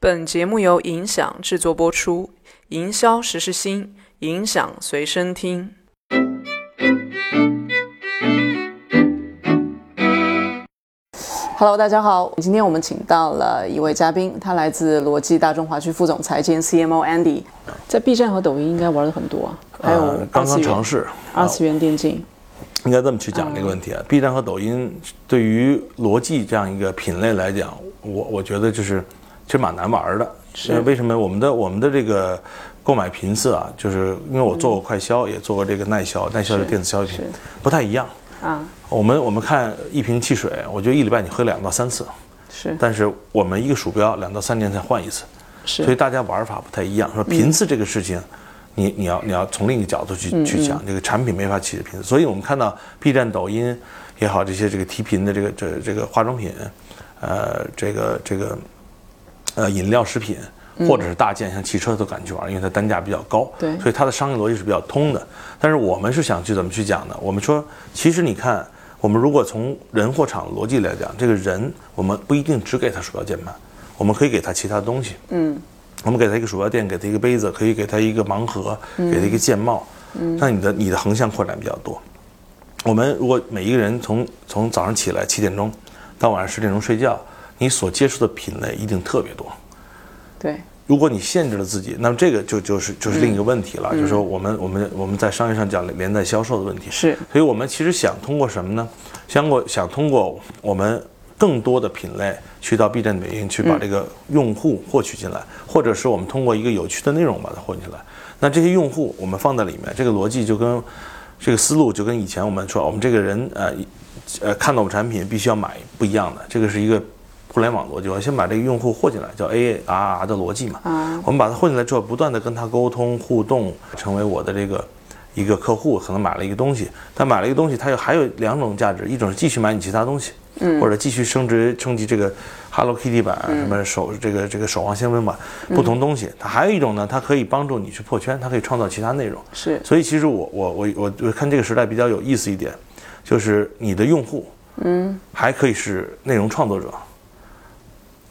本节目由影响制作播出，营销时时新，影响随身听。Hello，大家好，今天我们请到了一位嘉宾，他来自罗技大中华区副总裁兼 CMO Andy，在 B 站和抖音应该玩的很多啊，还有呃刚刚尝试，二次元电竞，应该这么去讲这个问题啊。B 站和抖音对于逻辑这样一个品类来讲，我我觉得就是其实蛮难玩的。是为什么？我们的我们的这个购买频次啊，就是因为我做过快销，也做过这个耐销，耐销是电子消费品，不太一样。啊，我们我们看一瓶汽水，我觉得一礼拜你喝两到三次，是但是我们一个鼠标两到三年才换一次。是所以大家玩法不太一样。说频次这个事情，你你要你要从另一个角度去去讲，这个产品没法起的频次。所以我们看到 B 站、抖音也好，这些这个提频的这个这这个化妆品，呃，这个这个呃饮料、食品。或者是大件，像汽车都敢去玩，因为它单价比较高，对所以它的商业逻辑是比较通的。但是我们是想去怎么去讲呢？我们说，其实你看，我们如果从人货场逻辑来讲，这个人我们不一定只给他鼠标键盘，我们可以给他其他东西。嗯，我们给他一个鼠标垫，给他一个杯子，可以给他一个盲盒，给他一个键帽，让你的你的横向扩展比较多。我们如果每一个人从从早上起来七点钟到晚上十点钟睡觉，你所接触的品类一定特别多。对，如果你限制了自己，那么这个就就是就是另一个问题了，就是说我们我们我们在商业上讲连带销售的问题。是所以我们其实想通过什么呢？想过想通过我们更多的品类去到 B 站、抖音去把这个用户获取进来，或者是我们通过一个有趣的内容把它获取进来。那这些用户我们放在里面，这个逻辑就跟这个思路就跟以前我们说，我们这个人呃呃看到我们产品必须要买不一样的，这个是一个。互联网逻辑，我先把这个用户获进来，叫 ARR 的逻辑嘛。啊，我们把它混进来之后，不断的跟他沟通互动，成为我的这个一个客户，可能买了一个东西，他买了一个东西，他又还有两种价值，一种是继续买你其他东西，嗯，或者继续升值升级这个 Hello Kitty 版，什么手这个这个守望先锋版，不同东西。它还有一种呢，它可以帮助你去破圈，它可以创造其他内容。是所以其实我我我我我看这个时代比较有意思一点，就是你的用户，嗯，还可以是内容创作者。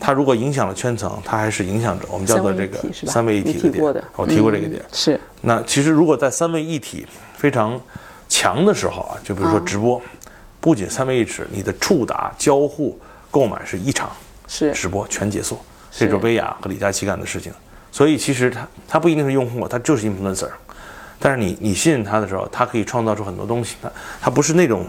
他如果影响了圈层，它还是影响着，我们叫做这个三位一体的点。我提过这个点。是那其实如果在三位一体非常强的时候啊，就比如说直播，不仅三位一体，你的触达、交互、购买是一场是直播全结束，是这是薇娅和李佳琦干的事情。所以其实它它不一定是用户，它就是 influencer，但是你你信任他的时候，他可以创造出很多东西。他他不是那种。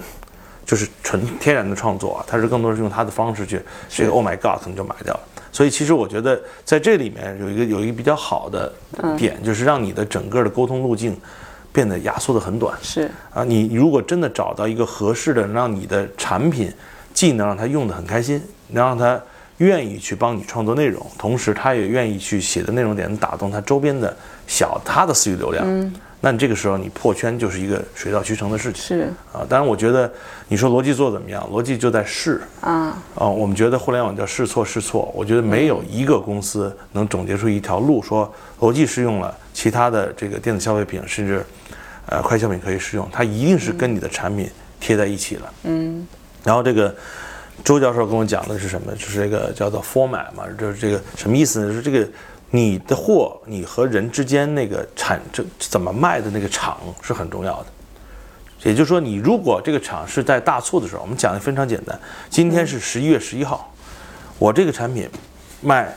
就是纯天然的创作啊，他是更多是用他的方式去，这个 Oh my God 可能就买掉了。所以其实我觉得在这里面有一个有一个比较好的点，就是让你的整个的沟通路径变得压缩的很短是啊。你如果真的找到一个合适的，让你的产品既能让他用的很开心，能让他愿意去帮你创作内容，同时他也愿意去写的内容点打动他周边的小他的私域流量。那你这个时候你破圈就是一个水到渠成的事情。是啊，当然我觉得你说逻辑做怎么样，逻辑就在试啊，啊。我们觉得互联网叫试错试错，我觉得没有一个公司能总结出一条路，说逻辑适用了，其他的这个电子消费品甚至呃快消品可以适用，它一定是跟你的产品贴在一起了。嗯，然后这个。周教授跟我讲的是什么？就是这个叫做 format 嘛，就是这个什么意思呢？就是这个你的货，你和人之间那个产这怎么卖的那个场是很重要的。也就是说，你如果这个厂是在大促的时候，我们讲的非常简单。今天是十一月十一号，我这个产品卖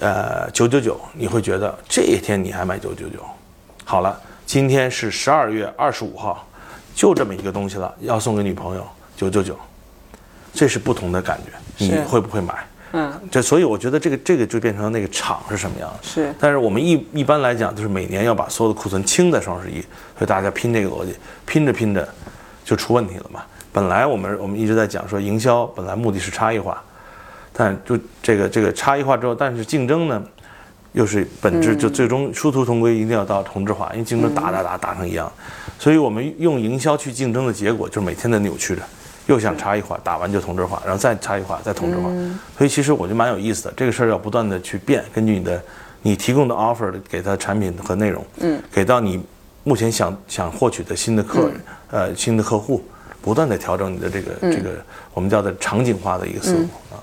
呃九九九，你会觉得这一天你还卖九九九？好了，今天是十二月二十五号，就这么一个东西了，要送给女朋友九九九，这是不同的感觉，你会不会买？嗯这所以我觉得这个这个就变成那个场是什么样的。是但是我们一一般来讲，就是每年要把所有的库存清在双十一，所以大家拼这个逻辑，拼着拼着就出问题了嘛。本来我们我们一直在讲说营销本来目的是差异化，但就这个这个差异化之后，但是竞争呢，又是本质就最终殊途同归，一定要到同质化，因为竞争打打打打成一样，所以我们用营销去竞争的结果，就是每天在扭曲着。又想差异化，打完就同质化，然后再差异化，再同质化。所以其实我觉得蛮有意思的，这个事儿要不断的去变，根据你的你提供的 offer 给他产品和内容，嗯，给到你目前想想获取的新的客人，呃，新的客户，不断的调整你的这个、这个我们叫的场景化的一个思路啊。